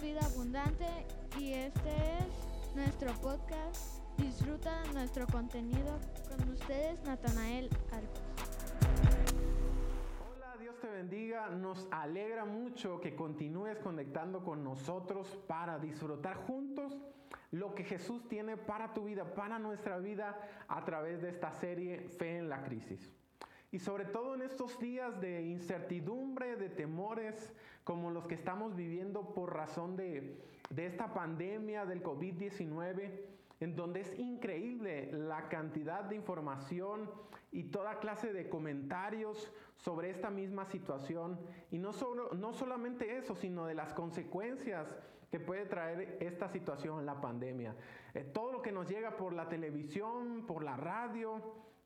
Vida Abundante y este es nuestro podcast. Disfruta nuestro contenido con ustedes, Natanael Arcos. Hola, Dios te bendiga. Nos alegra mucho que continúes conectando con nosotros para disfrutar juntos lo que Jesús tiene para tu vida, para nuestra vida a través de esta serie Fe en la Crisis. Y sobre todo en estos días de incertidumbre, de temores, como los que estamos viviendo por razón de, esta pandemia del COVID-19, en donde es increíble la cantidad de información y toda clase de comentarios sobre esta misma situación. Y no, solo, no solamente eso, sino de las consecuencias que puede traer esta situación, la pandemia. Eh, todo lo que nos llega por la televisión, por la radio,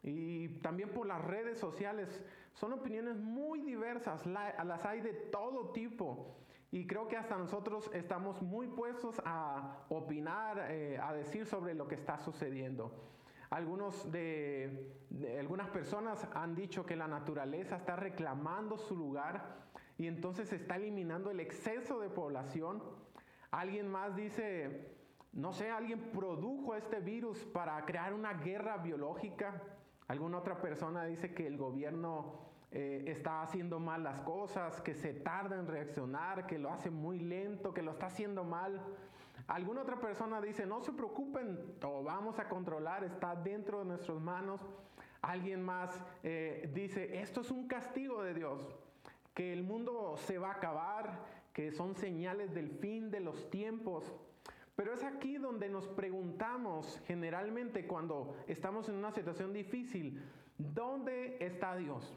y también por las redes sociales. Son opiniones muy diversas, las hay de todo tipo. Y creo que hasta nosotros estamos muy puestos a opinar, eh, a decir sobre lo que está sucediendo. Algunos de, algunas personas han dicho que la naturaleza está reclamando su lugar y entonces está eliminando el exceso de población. Alguien más dice, no sé, alguien produjo este virus para crear una guerra biológica. Alguna otra persona dice que el gobierno eh, está haciendo mal las cosas, que se tarda en reaccionar, que lo hace muy lento, que lo está haciendo mal. Alguna otra persona dice, no se preocupen, lo vamos a controlar, está dentro de nuestras manos. Alguien más eh, dice, esto es un castigo de Dios, que el mundo se va a acabar, que son señales del fin de los tiempos. Pero es aquí donde nos preguntamos generalmente cuando estamos en una situación difícil, ¿dónde está Dios?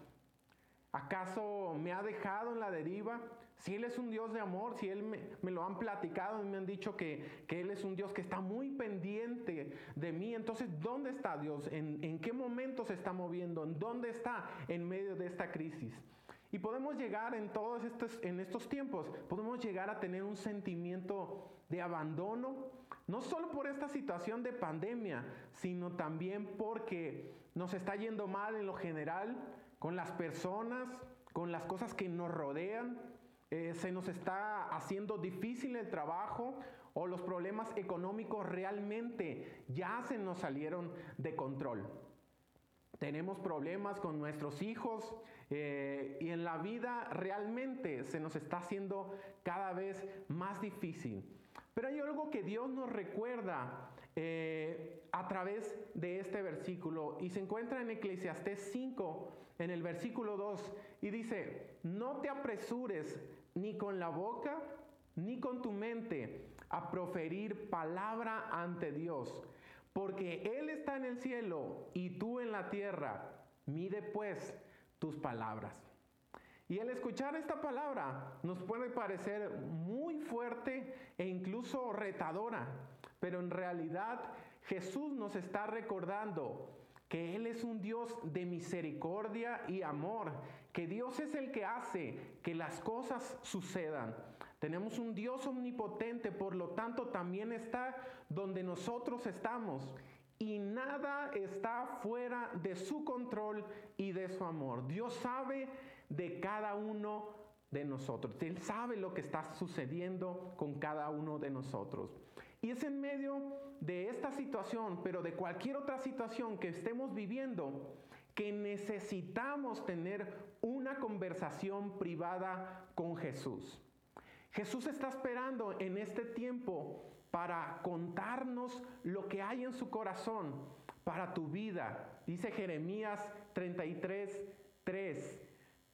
¿Acaso me ha dejado en la deriva? Si Él es un Dios de amor, si Él me, lo han platicado y me han dicho que, Él es un Dios que está muy pendiente de mí, entonces ¿dónde está Dios? ¿En, qué momento se está moviendo? ¿En dónde está en medio de esta crisis? Y podemos llegar en todos estos, en estos tiempos, podemos llegar a tener un sentimiento de abandono, no solo por esta situación de pandemia, sino también porque nos está yendo mal en lo general con las personas, con las cosas que nos rodean, eh, se nos está haciendo difícil el trabajo o los problemas económicos realmente ya se nos salieron de control tenemos problemas con nuestros hijos eh, y en la vida realmente se nos está haciendo cada vez más difícil. Pero hay algo que Dios nos recuerda eh, a través de este versículo y se encuentra en Eclesiastés 5, en el versículo 2, y dice, no te apresures ni con la boca ni con tu mente a proferir palabra ante Dios porque Él está en el cielo y tú en la tierra. Mide pues tus palabras. Y al escuchar esta palabra nos puede parecer muy fuerte e incluso retadora, pero en realidad Jesús nos está recordando que Él es un Dios de misericordia y amor, que Dios es el que hace que las cosas sucedan. Tenemos un Dios omnipotente, por lo tanto también está donde nosotros estamos. Y nada está fuera de su control y de su amor. Dios sabe de cada uno de nosotros. Él sabe lo que está sucediendo con cada uno de nosotros. Y es en medio de esta situación, pero de cualquier otra situación que estemos viviendo, que necesitamos tener una conversación privada con Jesús. Jesús está esperando en este tiempo para contarnos lo que hay en su corazón para tu vida. Dice Jeremías 33, 3.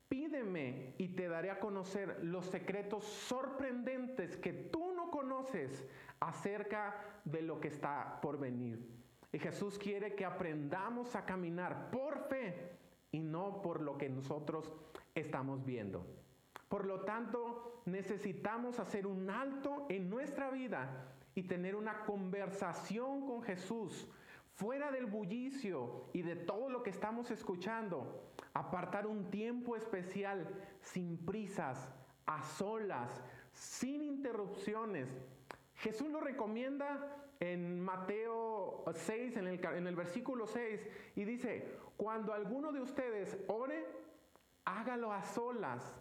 Pídeme y te daré a conocer los secretos sorprendentes que tú no conoces acerca de lo que está por venir. Y Jesús quiere que aprendamos a caminar por fe y no por lo que nosotros estamos viendo. Por lo tanto, necesitamos hacer un alto en nuestra vida y tener una conversación con Jesús fuera del bullicio y de todo lo que estamos escuchando, apartar un tiempo especial sin prisas, a solas, sin interrupciones. Jesús lo recomienda en Mateo 6, en el, versículo 6, y dice, cuando alguno de ustedes ore, hágalo a solas,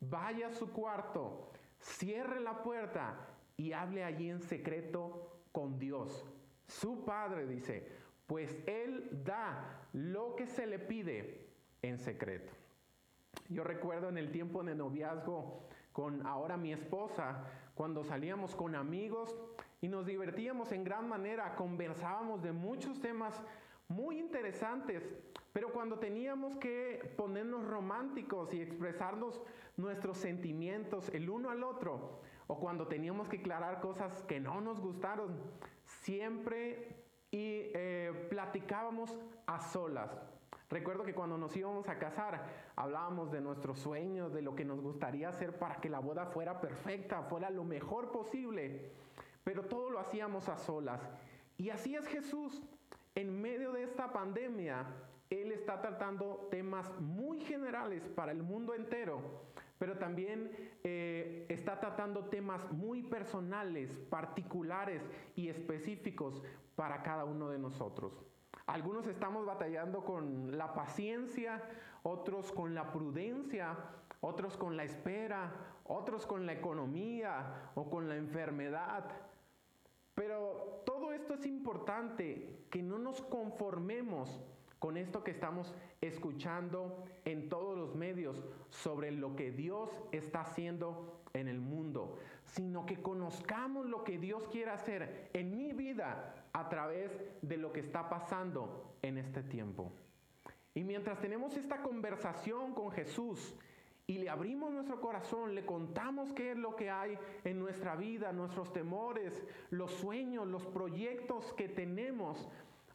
vaya a su cuarto, cierre la puerta y hable allí en secreto con Dios. Su Padre dice, pues Él da lo que se le pide en secreto. Yo recuerdo en el tiempo de noviazgo con ahora mi esposa, cuando salíamos con amigos y nos divertíamos en gran manera, conversábamos de muchos temas muy interesantes, pero cuando teníamos que ponernos románticos y expresarnos nuestros sentimientos el uno al otro, o cuando teníamos que aclarar cosas que no nos gustaron, siempre y, eh, platicábamos a solas. Recuerdo que cuando nos íbamos a casar, hablábamos de nuestros sueños, de lo que nos gustaría hacer para que la boda fuera perfecta, fuera lo mejor posible, pero todo lo hacíamos a solas. Y así es Jesús. En medio de esta pandemia, Él está tratando temas muy generales para el mundo entero, pero también eh, está tratando temas muy personales, particulares y específicos para cada uno de nosotros. Algunos estamos batallando con la paciencia, otros con la prudencia, otros con la espera, otros con la economía o con la enfermedad. Pero todo esto es importante, que no nos conformemos con esto que estamos escuchando en todos los medios sobre lo que Dios está haciendo en el mundo, sino que conozcamos lo que Dios quiere hacer en mi vida a través de lo que está pasando en este tiempo. Y mientras tenemos esta conversación con Jesús y le abrimos nuestro corazón, le contamos qué es lo que hay en nuestra vida, nuestros temores, los sueños, los proyectos que tenemos,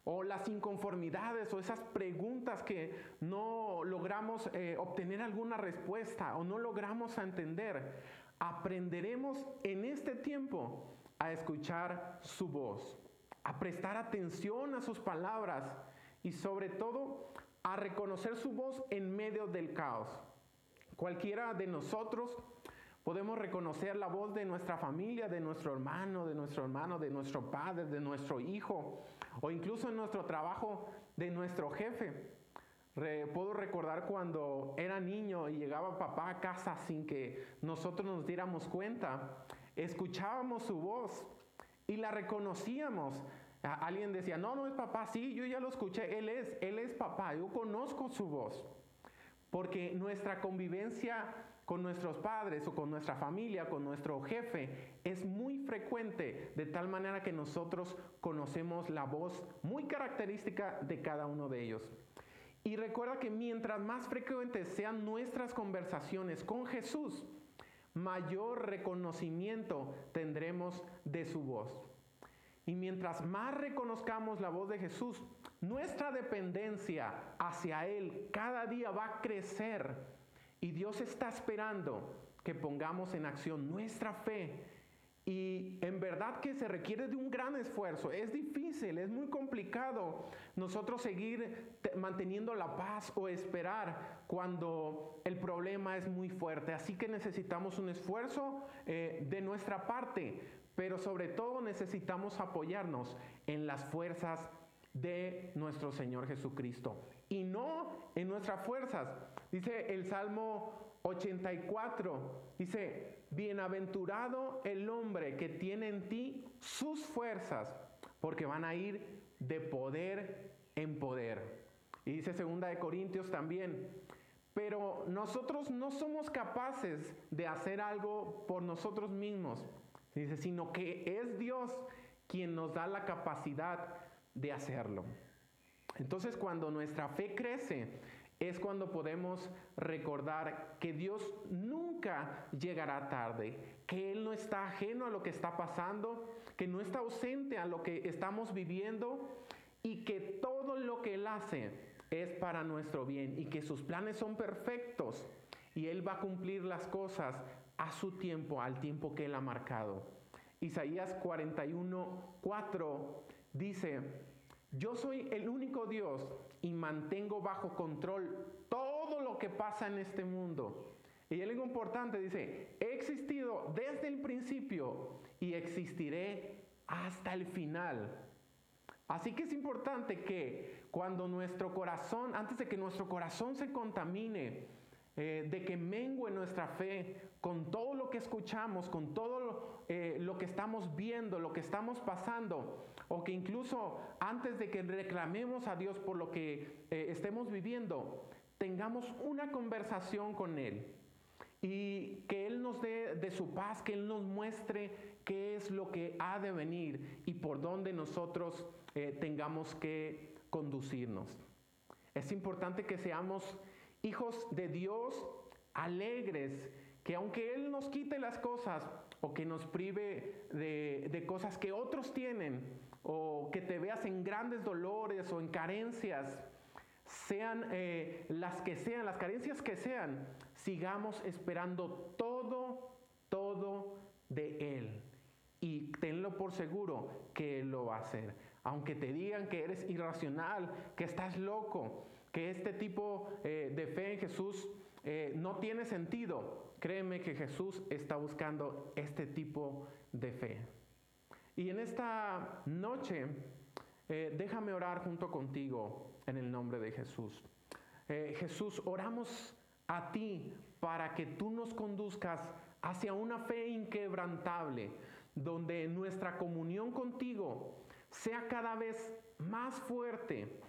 o las inconformidades o esas preguntas que no logramos eh, obtener alguna respuesta o no logramos entender, aprenderemos en este tiempo a escuchar su voz, a prestar atención a sus palabras y sobre todo a reconocer su voz en medio del caos. Cualquiera de nosotros podemos reconocer la voz de nuestra familia, de nuestro hermano, de nuestro hermano, de nuestro padre, de nuestro hijo, o incluso en nuestro trabajo de nuestro jefe. puedo recordar cuando era niño y llegaba papá a casa sin que nosotros nos diéramos cuenta, escuchábamos su voz y la reconocíamos. alguien decía, no, no es papá, sí, yo ya lo escuché, él es, él es papá, yo conozco su voz. Porque nuestra convivencia con nuestros padres o con nuestra familia, con nuestro jefe, es muy frecuente, de tal manera que nosotros conocemos la voz muy característica de cada uno de ellos. Y recuerda que mientras más frecuentes sean nuestras conversaciones con Jesús, mayor reconocimiento tendremos de su voz. Y mientras más reconozcamos la voz de Jesús, nuestra dependencia hacia Él cada día va a crecer y Dios está esperando que pongamos en acción nuestra fe. Y en verdad que se requiere de un gran esfuerzo. Es difícil, es muy complicado nosotros seguir manteniendo la paz o esperar cuando el problema es muy fuerte. Así que necesitamos un esfuerzo eh, de nuestra parte, pero sobre todo necesitamos apoyarnos en las fuerzas de nuestro Señor Jesucristo y no en nuestras fuerzas. Dice el Salmo 84, dice, bienaventurado el hombre que tiene en ti sus fuerzas, porque van a ir de poder en poder. Y dice segunda de Corintios también, pero nosotros no somos capaces de hacer algo por nosotros mismos, dice, sino que es Dios quien nos da la capacidad de hacerlo. Entonces cuando nuestra fe crece, es cuando podemos recordar que Dios nunca llegará tarde, que Él no está ajeno a lo que está pasando, que no está ausente a lo que estamos viviendo y que todo lo que Él hace es para nuestro bien y que sus planes son perfectos y Él va a cumplir las cosas a su tiempo, al tiempo que Él ha marcado. Isaías 41, 4 dice, yo soy el único Dios y mantengo bajo control todo lo que pasa en este mundo. Y algo importante dice, he existido desde el principio y existiré hasta el final. Así que es importante que cuando nuestro corazón, antes de que nuestro corazón se contamine, eh, de que mengue nuestra fe con todo lo que escuchamos, con todo lo, eh, lo, que estamos viendo, lo que estamos pasando, o que incluso antes de que reclamemos a Dios por lo que eh, estemos viviendo, tengamos una conversación con Él y que Él nos dé de su paz, que Él nos muestre qué es lo que ha de venir y por dónde nosotros tengamos que conducirnos. Es importante que seamos hijos de Dios alegres, que aunque Él nos quite las cosas o que nos prive de, cosas que otros tienen, o que te veas en grandes dolores o en carencias, sean eh, las que sean, las carencias que sean, sigamos esperando todo, todo de Él. Y tenlo por seguro que Él lo va a hacer. Aunque te digan que eres irracional, que estás loco, que este tipo eh, de fe en Jesús eh, no tiene sentido, créeme que Jesús está buscando este tipo de fe. Y en esta noche, eh, déjame orar junto contigo en el nombre de Jesús. Jesús, oramos a ti para que tú nos conduzcas hacia una fe inquebrantable, donde nuestra comunión contigo sea cada vez más fuerte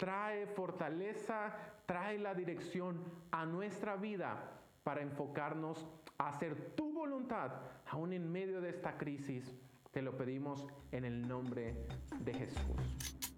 trae fortaleza, trae la dirección a nuestra vida para enfocarnos a hacer tu voluntad aún en medio de esta crisis. Te lo pedimos en el nombre de Jesús.